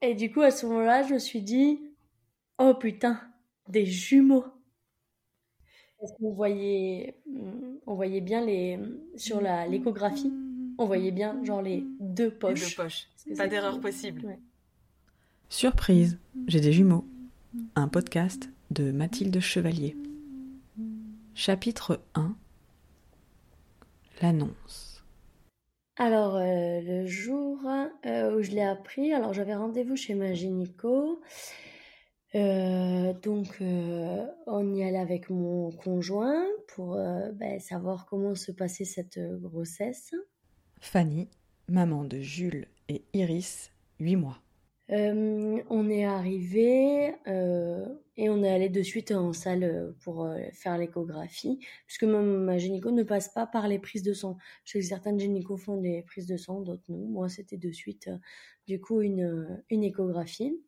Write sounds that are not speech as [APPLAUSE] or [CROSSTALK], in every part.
Et du coup, à ce moment-là, je me suis dit, oh putain, des jumeaux. Parce qu'on voyait, on voyait bien les, sur la, l'échographie, on voyait bien genre les deux poches. Les deux poches. Pas d'erreur possible. Surprise, j'ai des jumeaux. Un podcast de Mathilde Chevalier. Chapitre 1 L'annonce. Alors, euh, le jour euh, où je l'ai appris, alors j'avais rendez-vous chez ma gynéco. Euh, donc, on y allait avec mon conjoint pour ben, savoir comment se passait cette grossesse. Fanny, maman de Jules et Iris, 8 mois. On est arrivé et on est allé de suite en salle euh, pour faire l'échographie, puisque ma, ma gynéco ne passe pas par les prises de sang. Je sais que certaines gynécos font des prises de sang, d'autres non. Moi, c'était de suite, du coup, une, une échographie.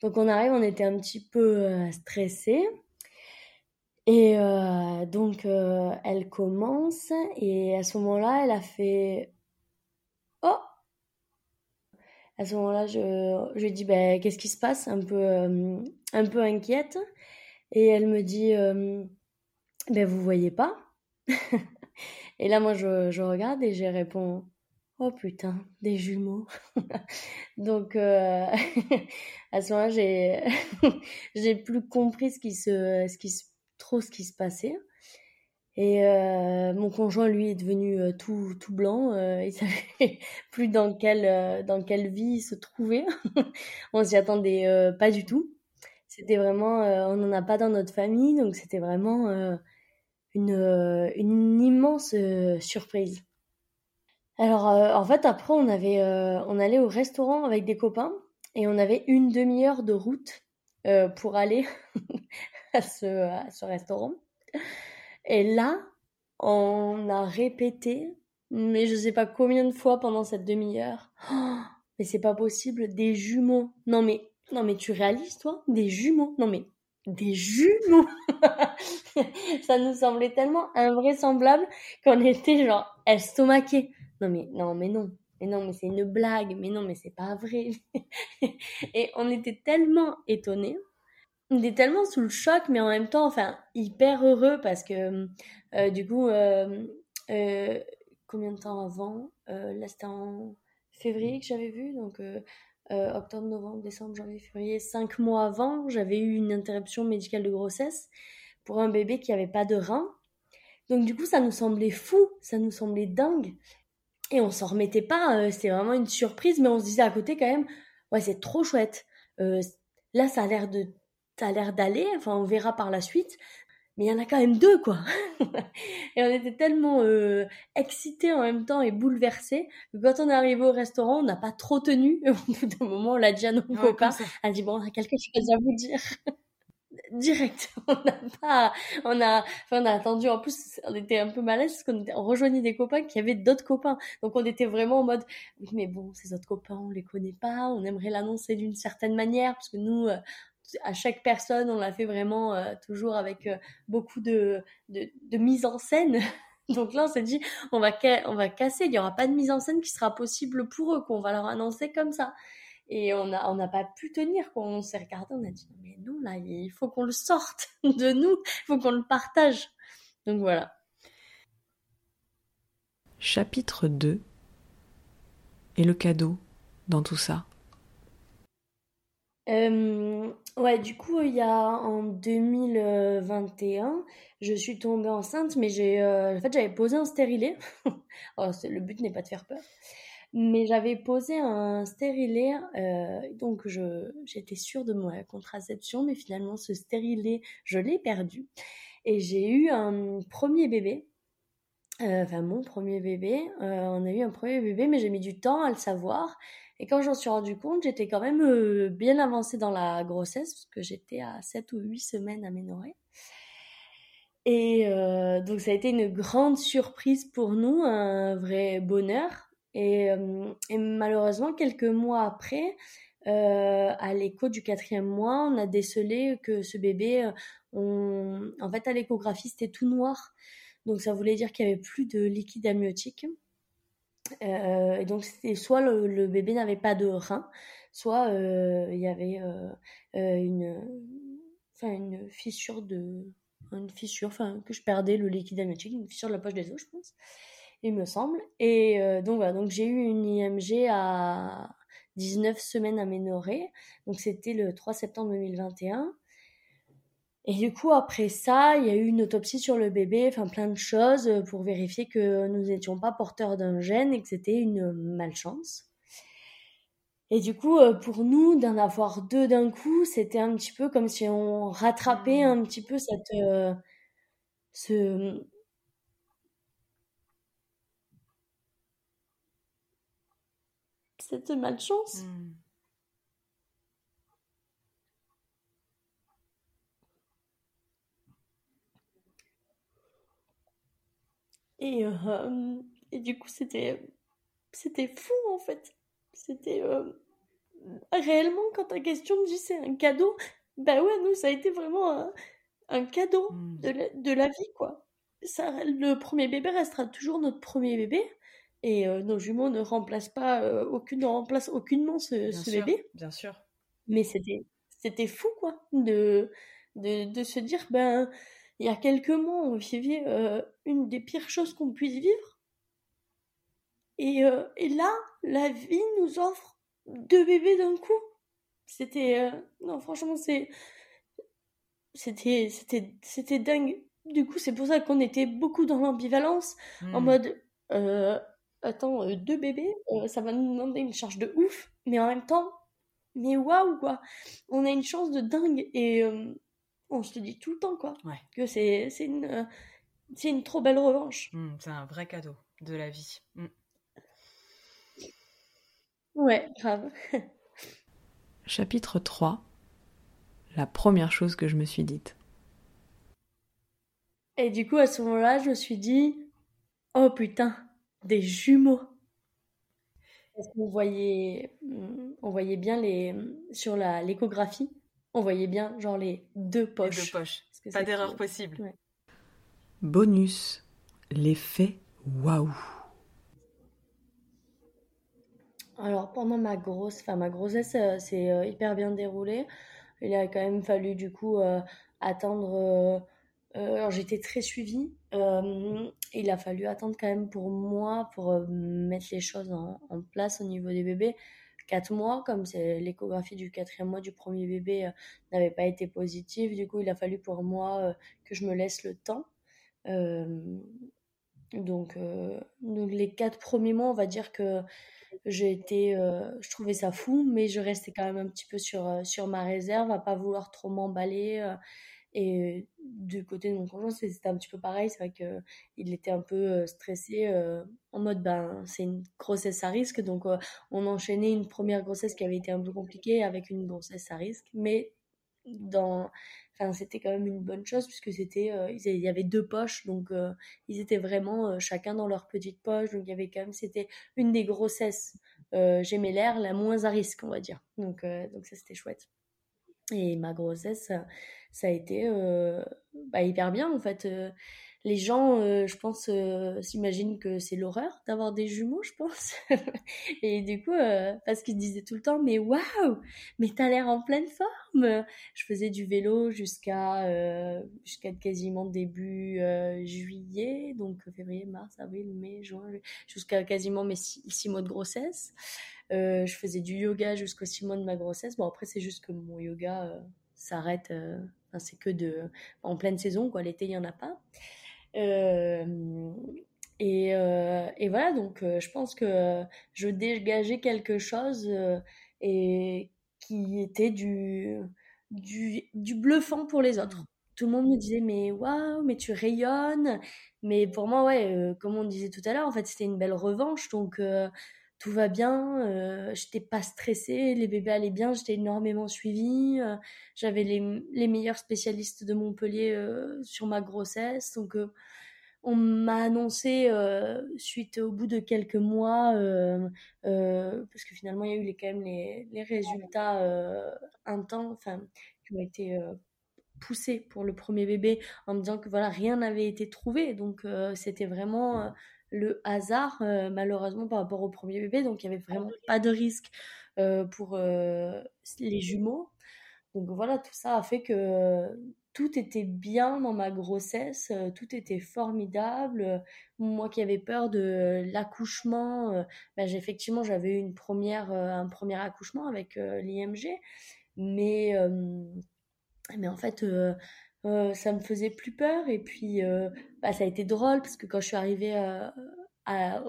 Donc on arrive, on était un petit peu stressés. Et donc elle commence et à ce moment-là, elle a fait Oh à ce moment-là, je, je lui dis ben, qu'est-ce qui se passe, un peu, euh, un peu inquiète. Et elle me dit euh, ben, vous voyez pas? [LAUGHS] Et là, moi, je, regarde et je réponds oh putain, des jumeaux. [LAUGHS] Donc, euh, [LAUGHS] à ce moment-là, j'ai, j'ai plus compris ce qui se, ce qui se, trop ce qui se passait. Et euh, mon conjoint, lui, est devenu tout, tout blanc. Euh, il savait plus dans quelle, dans quelle vie il se trouvait. on s'y attendait pas du tout. C'était vraiment, on n'en a pas dans notre famille, donc c'était vraiment une, une immense surprise. Alors, en fait, après, on avait, on allait au restaurant avec des copains et on avait une demi-heure de route pour aller [LAUGHS] à ce, à ce restaurant. Et là, on a répété, mais je sais pas combien de fois pendant cette demi-heure. Oh, [GASPS] mais c'est pas possible, des jumeaux. Non mais, non mais tu réalises toi, des jumeaux. Non mais, des jumeaux. [LAUGHS] Ça nous semblait tellement invraisemblable qu'on était genre estomaqués. Non mais, non mais non. Mais non, mais c'est une blague. Mais non, mais c'est pas vrai. [LAUGHS] Et on était tellement étonnés on est tellement sous le choc, mais en même temps, enfin, hyper heureux parce que euh, du coup, euh, euh, combien de temps avant? Là, c'était en février que j'avais vu, donc octobre, novembre, décembre, janvier, février, cinq mois avant, j'avais eu une interruption médicale de grossesse pour un bébé qui avait pas de rein. Donc du coup, ça nous semblait fou, ça nous semblait dingue. Et on s'en remettait pas, c'était vraiment une surprise, mais on se disait à côté quand même, ouais, c'est trop chouette. là, ça a l'air de ça a l'air d'aller, enfin on verra par la suite, mais il y en a quand même deux quoi. [LAUGHS] et on était tellement euh, excités en même temps et bouleversés que quand on est arrivé au restaurant, on n'a pas trop tenu. [LAUGHS] Au bout d'un moment, on l'a dit à nos ouais, copains. Elle dit bon, on a quelque chose à vous dire. [LAUGHS] Direct, on n'a pas, on a, enfin on a attendu. En plus, on était un peu malaise parce qu'on on rejoignait des copains qui avaient d'autres copains. Donc on était vraiment en mode, mais bon, ces autres copains, on les connaît pas, on aimerait l'annoncer d'une certaine manière parce que nous, euh, à chaque personne, on l'a fait vraiment euh, toujours avec euh, beaucoup de, de, de, mise en scène. [LAUGHS] Donc là, on s'est dit, on va, on va casser, il n'y aura pas de mise en scène qui sera possible pour eux, qu'on va leur annoncer comme ça. Et on n'a on pas pu tenir, on s'est regardé, on a dit, mais non, là, il faut qu'on le sorte [LAUGHS] de nous, il faut qu'on le partage. Donc voilà. Chapitre 2 Et le cadeau dans tout ça euh, ouais, du coup, il y a en 2021, je suis tombée enceinte, mais j'ai, euh, en fait, j'avais posé un stérilet. [LAUGHS] oh, le but n'est pas de faire peur, mais j'avais posé un stérilet, euh, donc je, j'étais sûre de ma contraception, mais finalement, ce stérilet, je l'ai perdu. Et j'ai eu un premier bébé, euh, enfin mon premier bébé. On a eu un premier bébé, mais j'ai mis du temps à le savoir. Et quand j'en suis rendu compte, j'étais quand même euh, bien avancée dans la grossesse, parce que j'étais à 7 ou 8 semaines aménorrhée. Et euh, donc ça a été une grande surprise pour nous, un vrai bonheur. Et, euh, malheureusement, quelques mois après, à l'écho du quatrième mois, on a décelé que ce bébé, on... en fait, à l'échographie, c'était tout noir. Donc ça voulait dire qu'il y avait plus de liquide amniotique. Et donc c'était soit le, bébé n'avait pas de rein, soit il y avait une, enfin une fissure de, une fissure, enfin que je perdais le liquide amniotique, une fissure de la poche des os, je pense, il me semble. Et donc voilà, donc j'ai eu une IMG à 19 semaines aménorée, donc c'était le 3 septembre 2021. Et du coup, après ça, il y a eu une autopsie sur le bébé, enfin plein de choses euh, pour vérifier que nous n'étions pas porteurs d'un gène et que c'était une malchance. Et du coup, euh, pour nous, d'en avoir deux d'un coup, c'était un petit peu comme si on rattrapait mmh. un petit peu cette, euh, ce, cette malchance. Mmh. Et, euh, et du coup, c'était, c'était fou en fait. C'était euh, réellement quand ta question me dit c'est un cadeau, bah ouais, nous ça a été vraiment un, cadeau mmh. de, la, de la vie quoi. Ça, le premier bébé restera toujours notre premier bébé et euh, nos jumeaux ne remplacent pas aucune, ne remplacent aucunement ce, ce bébé. Bien sûr. Mais c'était, c'était fou quoi de, de, de se dire ben il y a quelques mois, on vivait euh, une des pires choses qu'on puisse vivre. Et, euh, et, là, la vie nous offre deux bébés d'un coup. C'était... Euh, non, franchement, c'est... C'était, c'était, c'était dingue. Du coup, c'est pour ça qu'on était beaucoup dans l'ambivalence, en hmm. mode... attends, deux bébés, ça va nous demander une charge de ouf, mais en même temps, mais waouh, quoi. On a une chance de dingue. Et on se dit tout le temps, quoi. Que c'est, c'est, une, euh, c'est une trop belle revanche. Mmh, c'est un vrai cadeau de la vie. Mmh. Ouais, grave. [LAUGHS] Chapitre 3 La première chose que je me suis dite. Et du coup, à ce moment-là, je me suis dit Oh putain, des jumeaux Parce qu'on voyait, on voyait bien les, sur la, l'échographie on voyait bien genre les deux poches. Les deux poches. Pas d'erreur possible. Bonus, l'effet waouh. Alors pendant ma grosse, enfin ma grossesse euh, c'est euh, hyper bien déroulé. Il a quand même fallu du coup euh, attendre. alors j'étais très suivie. il a fallu attendre quand même pour moi pour mettre les choses en, en, place au niveau des bébés 4 mois, comme c'est l'échographie du quatrième mois du premier bébé euh, n'avait pas été positive. Du coup, il a fallu pour moi euh, que je me laisse le temps. Euh, donc, donc, les quatre premiers mois, on va dire que j'ai été, je trouvais ça fou, mais je restais quand même un petit peu sur, sur ma réserve, à pas vouloir trop m'emballer. Et du côté de mon conjoint, c'était un petit peu pareil. C'est vrai qu'il était un peu stressé en mode ben, c'est une grossesse à risque. Donc, on enchaînait une première grossesse qui avait été un peu compliquée avec une grossesse à risque. Mais dans. Enfin, c'était quand même une bonne chose puisque c'était. il y avait deux poches. Donc, ils étaient vraiment chacun dans leur petite poche. Donc, il y avait quand même. C'était une des grossesses l'air la moins à risque, on va dire. Donc, donc ça, c'était chouette. Et ma grossesse, ça a été euh, bah, hyper bien en fait. Euh, les gens, euh, je pense, s'imaginent que c'est l'horreur d'avoir des jumeaux, je pense. [LAUGHS] et du coup, parce qu'ils disaient tout le temps, mais waouh, mais t'as l'air en pleine forme. Je faisais du vélo jusqu'à jusqu'à quasiment début juillet, donc février, mars, avril, mai, juin, jusqu'à quasiment mes six, mois de grossesse. je faisais du yoga jusqu'aux six mois de ma grossesse. Bon, après, c'est juste que mon yoga s'arrête c'est que de en pleine saison, quoi. L'été, il n'y en a pas. Euh, et, euh, et, voilà, donc euh, je pense que je dégageais quelque chose et qui était du, du, du, bluffant pour les autres. Tout le monde me disait, mais waouh, mais tu rayonnes. Mais pour moi, ouais, comme on disait tout à l'heure, en fait, c'était une belle revanche. Donc, tout va bien, euh, j'étais pas stressée, les bébés allaient bien, j'étais énormément suivie, euh, j'avais les, les, meilleurs spécialistes de Montpellier euh, sur ma grossesse, donc on m'a annoncé suite au bout de quelques mois, parce que finalement il y a eu les, quand même les, les résultats intenses, enfin qui ont été poussés pour le premier bébé en me disant que voilà rien n'avait été trouvé, donc c'était vraiment le hasard, malheureusement, par rapport au premier bébé. Donc, il n'y avait vraiment pas de risque pour les jumeaux. Donc, voilà, tout ça a fait que tout était bien dans ma grossesse, tout était formidable. Moi qui avais peur de l'accouchement, ben, effectivement j'avais eu une première, un premier accouchement avec l'IMG, mais, mais en fait ça me faisait plus peur et puis bah, ça a été drôle parce que quand je suis arrivée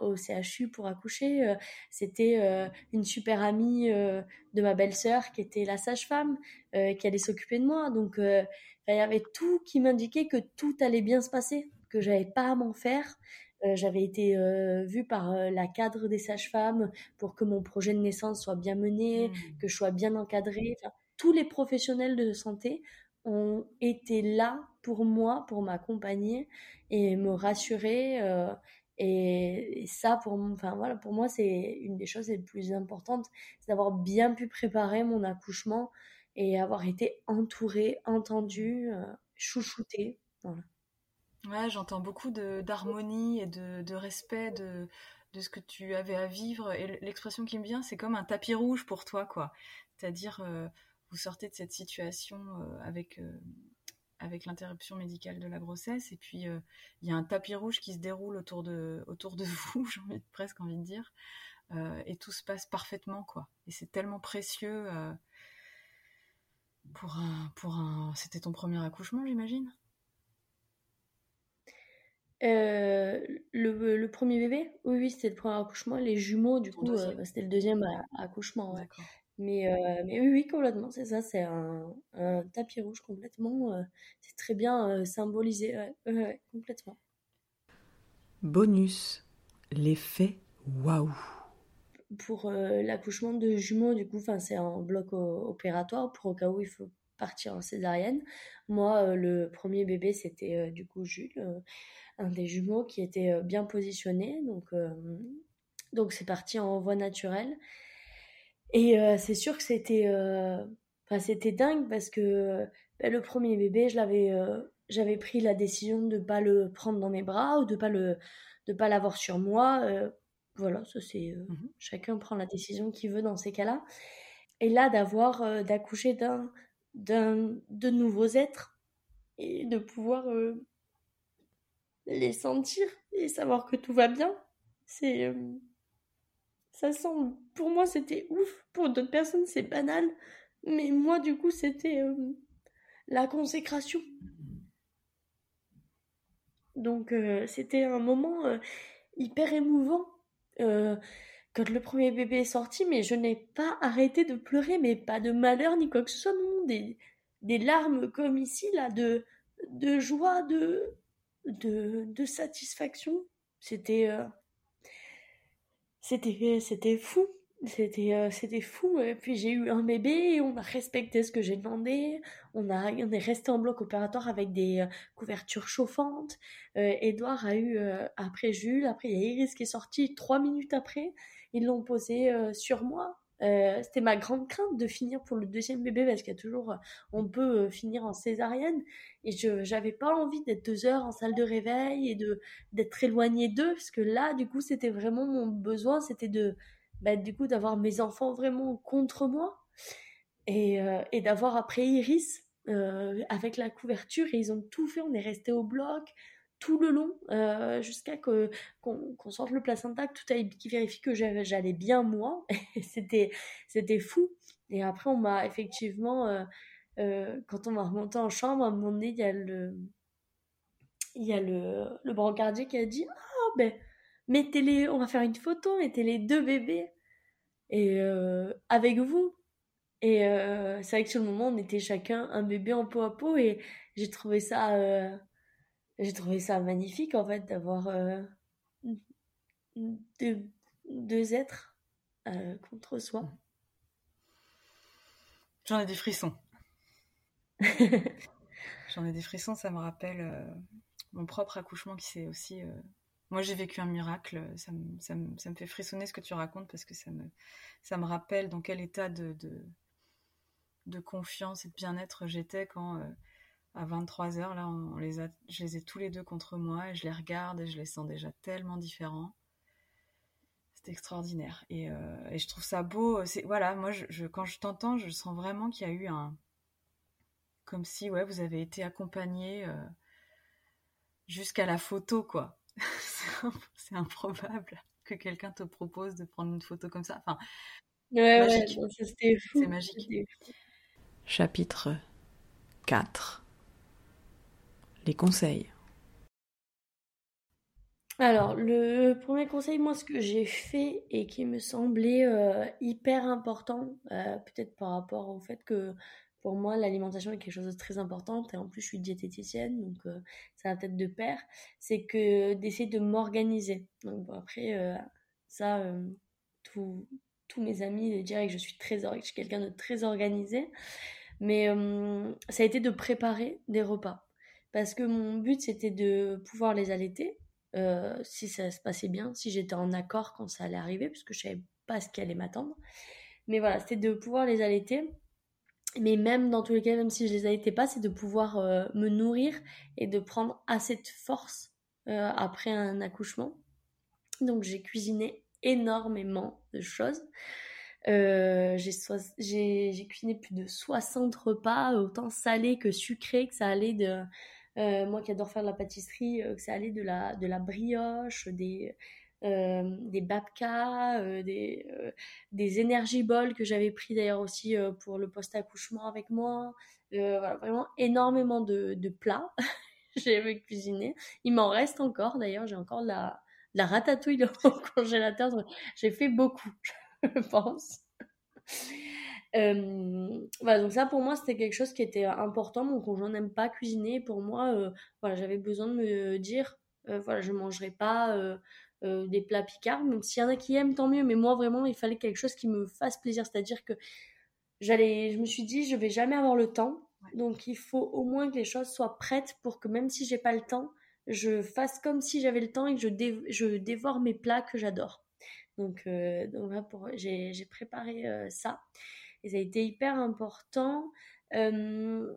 au CHU pour accoucher, euh, c'était euh, une super amie euh, de ma belle-sœur qui était la sage-femme, qui allait s'occuper de moi. Donc, il y avait tout qui m'indiquait que tout allait bien se passer, que j'avais pas à m'en faire. j'avais été vue par la cadre des sages-femmes pour que mon projet de naissance soit bien mené, mmh. que je sois bien encadrée. tous les professionnels de santé ont été là pour moi, pour m'accompagner et me rassurer et, ça, pour, enfin, voilà, pour moi, c'est une des choses les plus importantes, c'est d'avoir bien pu préparer mon accouchement et avoir été entourée, entendue, euh, chouchoutée. Voilà. Ouais, j'entends beaucoup d'harmonie et de, de, respect de, de ce que tu avais à vivre. Et l'expression qui me vient, c'est comme un tapis rouge pour toi, quoi. C'est-à-dire, euh, vous sortez de cette situation euh, avec avec l'interruption médicale de la grossesse. Et puis, euh, il y a un tapis rouge qui se déroule autour de, autour de [LAUGHS] vous, j'ai presque envie de dire. Euh, et tout se passe parfaitement, quoi. Et c'est tellement précieux euh, pour un, pour un... C'était ton premier accouchement, j'imagine? Le, premier bébé? Oui, oui, c'était le premier accouchement. Les jumeaux, du coup, c'était le deuxième accouchement. Mais, euh, mais oui, oui, complètement, c'est ça, c'est un, tapis rouge complètement. Euh, c'est très bien euh, symbolisé, complètement. Bonus, l'effet waouh. Pour l'accouchement de jumeaux, du coup, c'est un bloc opératoire pour au cas où il faut partir en césarienne. Moi, le premier bébé, c'était du coup Jules, un des jumeaux qui était bien positionné. Donc, donc c'est parti en voie naturelle. Et euh, c'est sûr que c'était euh, c'était dingue parce que bah, le premier bébé, je l'avais euh, j'avais pris la décision de pas le prendre dans mes bras ou de pas le de pas l'avoir sur moi. voilà, ça c'est mmh chacun prend la décision qu'il veut dans ces cas-là. Et là d'avoir d'accoucher d'un d'un de nouveaux êtres et de pouvoir les sentir et savoir que tout va bien, c'est ça semble, pour moi, c'était ouf. Pour d'autres personnes, c'est banal. Mais moi, du coup, c'était euh, la consécration. Donc, euh, c'était un moment euh, hyper émouvant. quand le premier bébé est sorti, mais je n'ai pas arrêté de pleurer, mais pas de malheur ni quoi que ce soit, non, des, des larmes comme ici, là, de, de joie, de, de, de satisfaction. C'était c'était c'était fou. C'était euh, c'était fou. Et puis j'ai eu un bébé on a respecté ce que j'ai demandé. On a on est resté en bloc opératoire avec des euh, couvertures chauffantes. Euh, Edouard a eu après Jules après il y a Iris qui est sortie trois minutes après. Ils l'ont posé sur moi euh, c'était ma grande crainte de finir pour le deuxième bébé parce qu'il y a toujours, euh, on peut euh, finir en césarienne. Et je j'avais pas envie d'être deux heures en salle de réveil et de d'être éloignée d'eux parce que là du coup c'était vraiment mon besoin, c'était de bah, du coup d'avoir mes enfants vraiment contre moi. Et, et d'avoir après Iris avec la couverture et ils ont tout fait, on est resté au bloc, tout le long euh, jusqu'à que qu'on sorte le placenta, que tout aille, qui vérifie que j'allais bien moi. [LAUGHS] c'était c'était fou. Et après on m'a effectivement euh, euh, quand on m'a remonté en chambre, à un moment donné il y a le il y a le le brancardier qui a dit ah ben mettez les on va faire une photo mettez les deux bébés et avec vous et c'est vrai que sur le moment on était chacun un bébé en peau à peau et j'ai trouvé ça j'ai trouvé ça magnifique en fait d'avoir euh, deux, deux, êtres euh, contre soi. J'en ai des frissons. [LAUGHS] J'en ai des frissons, ça me rappelle euh, mon propre accouchement qui s'est aussi. Moi, j'ai vécu un miracle. Ça me, ça, me, ça me, fait frissonner ce que tu racontes parce que ça me, ça me rappelle dans quel état de, de, de confiance et de bien-être j'étais quand à 23h, là, on les a, je les ai tous les deux contre moi et je les regarde et je les sens déjà tellement différents. C'est extraordinaire. Et, euh, et, je trouve ça beau. C'est, voilà, moi, je, quand je t'entends, je sens vraiment qu'il y a eu un. Comme si, ouais, vous avez été accompagné euh, jusqu'à la photo, quoi. [LAUGHS] c'est improbable que quelqu'un te propose de prendre une photo comme ça. Enfin, ouais, ouais, c'était fou. C'est magique. Chapitre 4 conseils alors, le premier conseil, moi, ce que j'ai fait et qui me semblait euh, hyper important, euh, peut-être par rapport au fait que pour moi, l'alimentation est quelque chose de très important, et en plus, je suis diététicienne, donc euh, ça va peut-être de pair, c'est que d'essayer de m'organiser. Donc, après, ça, tous mes amis diraient que je suis très, je suis quelqu'un de très organisé, mais ça a été de préparer des repas parce que mon but c'était de pouvoir les allaiter euh, si ça se passait bien, si j'étais en accord quand ça allait arriver, puisque je savais pas ce qui allait m'attendre. Mais voilà, c'était de pouvoir les allaiter. Mais même dans tous les cas, même si je les allaitais pas, c'est de pouvoir euh, me nourrir et de prendre assez de force euh, après un accouchement. Donc j'ai cuisiné énormément de choses. j'ai cuisiné plus de 60 repas, autant salés que sucrés, que ça allait de moi qui adore faire de la pâtisserie, euh, que ça allait de la, de la brioche, des, euh, des babkas, des, des energy balls que j'avais pris d'ailleurs aussi pour le post-accouchement avec moi. voilà, vraiment énormément de, de plats. [LAUGHS] j'ai cuisiné. Il m'en reste encore d'ailleurs, j'ai encore de la, la ratatouille au [LAUGHS] congélateur. J'ai fait beaucoup, [LAUGHS] je pense. Euh, voilà, donc ça pour moi c'était quelque chose qui était important. Mon conjoint n'aime pas cuisiner. Pour moi, euh, voilà, j'avais besoin de me dire, euh, voilà, je mangerai pas des plats picards. Même s'il y en a qui aiment, tant mieux. Mais moi vraiment, il fallait quelque chose qui me fasse plaisir. C'est-à-dire que j'allais, je me suis dit, je vais jamais avoir le temps. Donc il faut au moins que les choses soient prêtes pour que même si j'ai pas le temps, je fasse comme si j'avais le temps et que je, je dévore mes plats que j'adore. Donc, donc là, pour, j'ai, j'ai préparé ça. Et ça a été hyper important. Euh,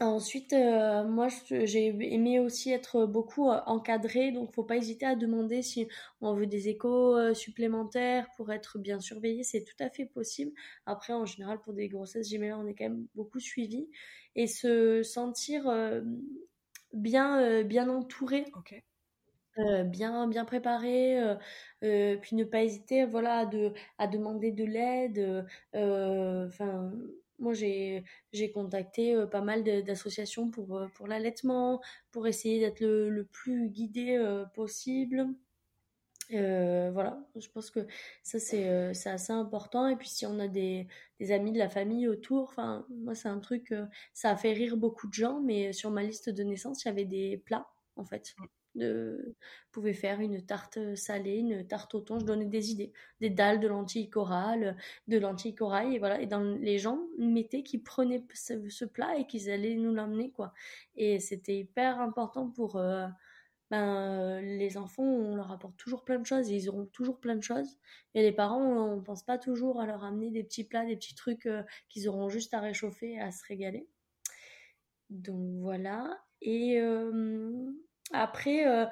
ensuite, euh, moi, j'ai aimé aussi être beaucoup euh, encadrée, donc faut pas hésiter à demander si on veut des échos supplémentaires pour être bien surveillé, c'est tout à fait possible. Après, en général, pour des grossesses gémellaires, on est quand même beaucoup suivi et se sentir bien, bien entouré. Euh, bien bien préparé euh, euh, puis ne pas hésiter voilà de à demander de l'aide enfin moi j'ai j'ai contacté pas mal d'associations pour pour l'allaitement pour essayer d'être le, le, plus guidé possible. Voilà je pense que ça c'est c'est assez important. Et puis si on a des, des amis de la famille autour enfin moi c'est un truc ça a fait rire beaucoup de gens mais sur ma liste de naissance il y avait des plats en fait de pouvait faire une tarte salée, une tarte au thon, je donnais des idées, des dalles de lentilles corail, de lentilles corail et voilà et dans les gens mettaient qui prenaient ce, plat et qu'ils allaient nous l'emmener quoi. Et c'était hyper important pour euh, ben, les enfants, on leur apporte toujours plein de choses et ils auront toujours plein de choses. Et les parents, on, ne pense pas toujours à leur amener des petits plats, des petits trucs euh, qu'ils auront juste à réchauffer, à se régaler. Donc voilà. Et euh, après, euh,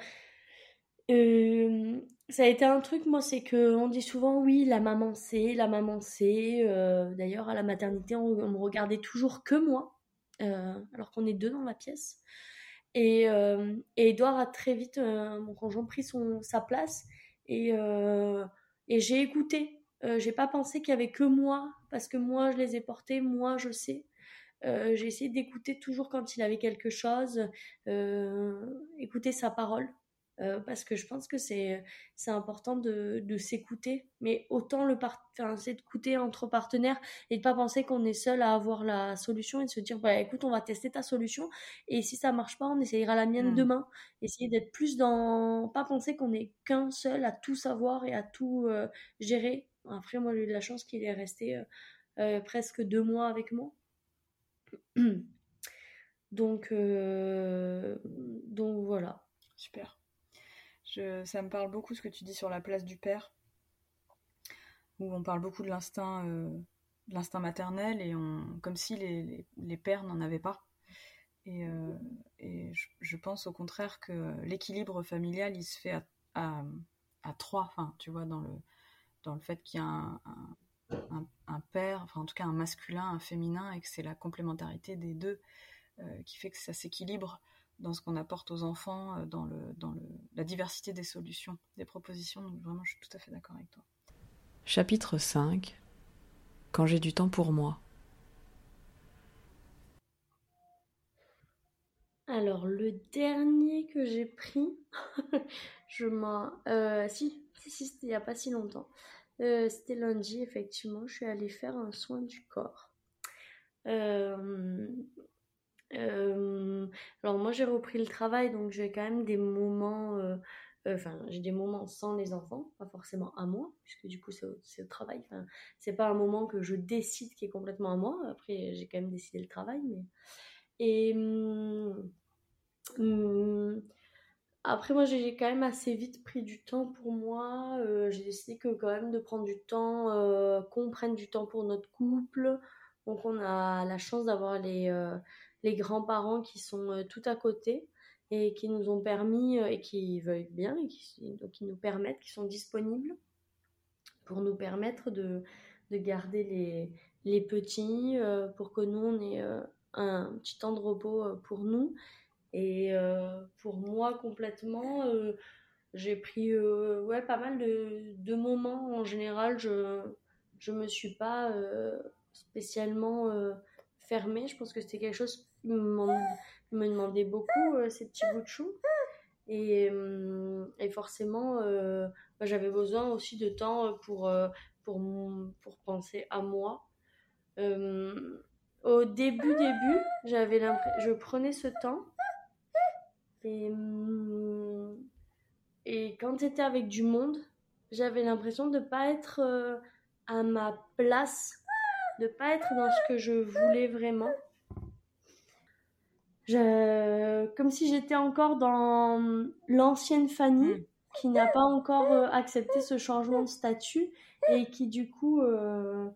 euh, ça a été un truc, moi, c'est que on dit souvent, oui, la maman sait, la maman sait. Euh, d'ailleurs, à la maternité, on, me regardait toujours que moi, alors qu'on est deux dans la pièce. Et, Edouard a très vite, mon conjoint, pris sa place. Et, et j'ai écouté. j'ai pas pensé qu'il y avait que moi, parce que moi, je les ai portés, moi, je sais. Euh, j'ai essayé d'écouter toujours quand il avait quelque chose, euh, écouter sa parole. Euh, parce que je pense que c'est c'est important de, de s'écouter mais autant le enfin, c'est d'écouter entre partenaires et de pas penser qu'on est seul à avoir la solution et de se dire bah écoute on va tester ta solution et si ça marche pas on essayera la mienne hmm. demain essayer d'être plus dans pas penser qu'on est qu'un seul à tout savoir et à tout gérer après moi j'ai eu de la chance qu'il est resté presque deux mois avec moi [CLEARS THROAT] donc, euh, donc voilà. Super. Ça me parle beaucoup ce que tu dis sur la place du père, où on parle beaucoup de l'instinct, euh, l'instinct maternel et on, comme si les, pères n'en avaient pas. Et, et je, pense au contraire que l'équilibre familial, il se fait à, trois, enfin, tu vois, dans le, fait qu'il y a un, père, enfin en tout cas un masculin, un féminin, et que c'est la complémentarité des deux qui fait que ça s'équilibre dans ce qu'on apporte aux enfants, dans, le, dans le, la diversité des solutions, des propositions. Donc vraiment, je suis tout à fait d'accord avec toi. Chapitre 5 Quand j'ai du temps pour moi. Alors, le dernier que j'ai pris, [LAUGHS] je m'en. Euh, si, si, si c'était il n'y a pas si longtemps. Euh, c'était lundi, effectivement. Je suis allée faire un soin du corps. Euh, alors, moi, j'ai repris le travail, donc j'ai quand même des moments. Enfin, j'ai des moments sans les enfants, pas forcément à moi, puisque du coup, c'est au, travail. Enfin, c'est pas un moment que je décide qui est complètement à moi. Après, j'ai quand même décidé le travail, mais. Et. Hum, hum, après, moi, j'ai quand même assez vite pris du temps pour moi. Euh, j'ai décidé que quand même de prendre du temps, euh, qu'on prenne du temps pour notre couple. Donc, on a la chance d'avoir les, euh, les grands-parents qui sont tout à côté et qui nous ont permis et qui veulent bien et qui, qui nous permettent, qui sont disponibles pour nous permettre de, de garder les, les petits, pour que nous, on ait un petit temps de repos pour nous et euh, pour moi, complètement, euh, j'ai pris euh, ouais, pas mal de, moments. En général, je ne me suis pas spécialement fermée. Je pense que c'était quelque chose qui me, me demandait beaucoup, ces petits bouts de chou. Et, et forcément, bah, j'avais besoin aussi de temps pour, pour, pour penser à moi. au début, début, j'avais je prenais ce temps et, hum, et quand j'étais avec du monde, j'avais l'impression de ne pas être euh, à ma place, de ne pas être dans ce que je voulais vraiment. comme si j'étais encore dans l'ancienne Fanny mm. qui n'a pas encore euh, accepté ce changement de statut et qui du coup euh,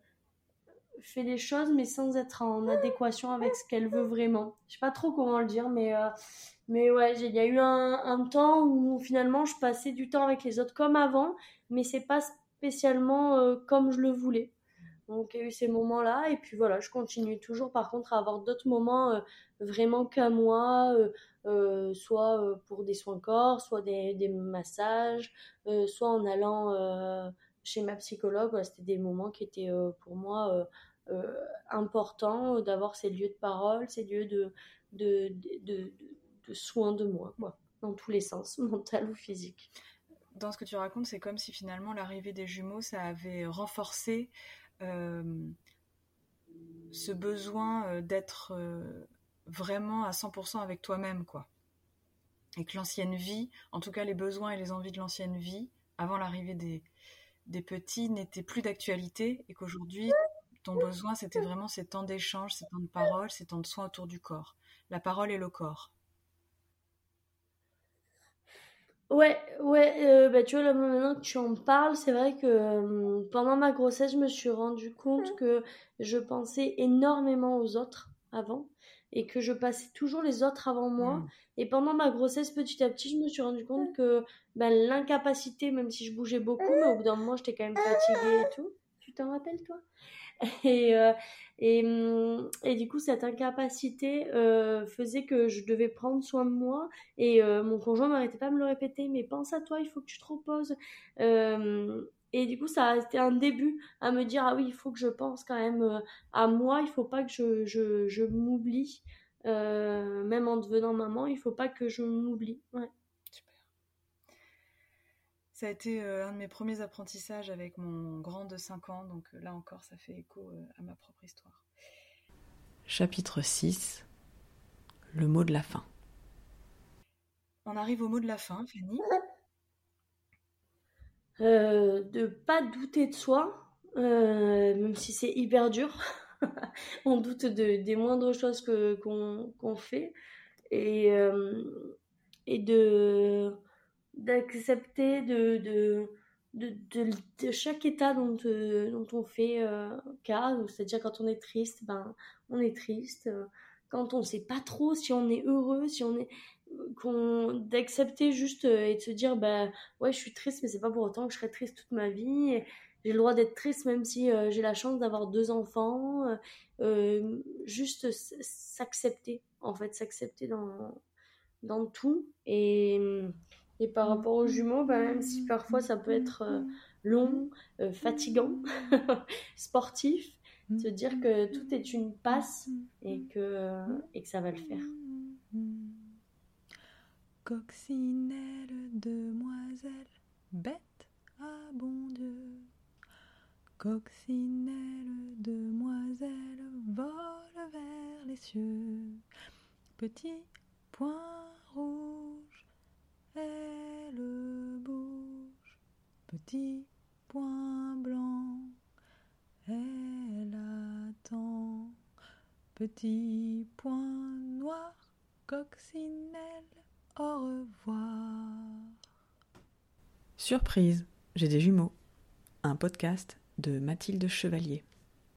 fait des choses mais sans être en adéquation avec ce qu'elle veut vraiment. Je sais pas trop comment le dire mais mais ouais, il y a eu un, temps où finalement je passais du temps avec les autres comme avant, mais c'est pas spécialement euh, comme je le voulais. Donc il y a eu ces moments-là, et puis voilà, je continue toujours par contre à avoir d'autres moments euh, vraiment qu'à moi, euh, soit pour des soins corps, soit des, massages, soit en allant chez ma psychologue. C'était des moments qui étaient pour moi importants d'avoir ces lieux de parole, ces lieux de soin de moi, moi, dans tous les sens, [LAUGHS] mental ou physique. Dans ce que tu racontes, c'est comme si finalement l'arrivée des jumeaux, ça avait renforcé euh, ce besoin euh, d'être euh, vraiment à 100% avec toi-même, quoi. Et que l'ancienne vie, en tout cas les besoins et les envies de l'ancienne vie, avant l'arrivée des, des petits, n'étaient plus d'actualité et qu'aujourd'hui, ton besoin, c'était vraiment ces temps d'échange, ces temps de parole, ces temps de soins autour du corps. La parole et le corps. Ouais, ouais, euh, bah, tu vois, là, maintenant que tu en parles, c'est vrai que euh, pendant ma grossesse, je me suis rendu compte que je pensais énormément aux autres avant et que je passais toujours les autres avant moi. Mm. Et pendant ma grossesse, petit à petit, je me suis rendu compte que ben, l'incapacité, même si je bougeais beaucoup, mais au bout d'un moment, j'étais quand même fatiguée et tout. Tu t'en rappelles, toi? [LAUGHS] et, euh, hum, et, du coup, cette incapacité euh, faisait que je devais prendre soin de moi. Et euh, mon conjoint m'arrêtait pas de me le répéter, mais pense à toi, il faut que tu te reposes. et du coup, ça a été un début à me dire, ah oui, il faut que je pense quand même à moi, il faut pas que je, je, m'oublie. même en devenant maman, il faut pas que je m'oublie. Ça a été euh, un de mes premiers apprentissages avec mon grand de 5 ans, donc euh, là encore, ça fait écho euh, à ma propre histoire. Chapitre 6 Le mot de la fin. On arrive au mot de la fin, Fanny. Euh, de pas douter de soi, même si c'est hyper dur. [LAUGHS] on doute de, des moindres choses que, qu'on, fait. Et, et de d'accepter de, de, de, de, chaque état dont, euh, dont on fait euh, cas. C'est-à-dire quand on est triste, ben, on est triste. quand on sait pas trop si on est heureux, si on est d'accepter juste euh, et de se dire bah ouais je suis triste mais c'est pas pour autant que je serai triste toute ma vie j'ai le droit d'être triste même si euh, j'ai la chance d'avoir deux enfants euh, juste s'accepter en fait s'accepter dans dans tout et et par rapport aux jumeaux bah, même si parfois ça peut être long fatigant [LAUGHS] sportif se dire que tout est une passe et que que ça va le faire Coccinelle, demoiselle, bête à bon Dieu. Coccinelle, demoiselle, vole vers les cieux. Petit point rouge, elle bouge. Petit point blanc, elle attend. Petit point noir, coccinelle au revoir. Surprise, j'ai des jumeaux. Un podcast de Mathilde Chevalier.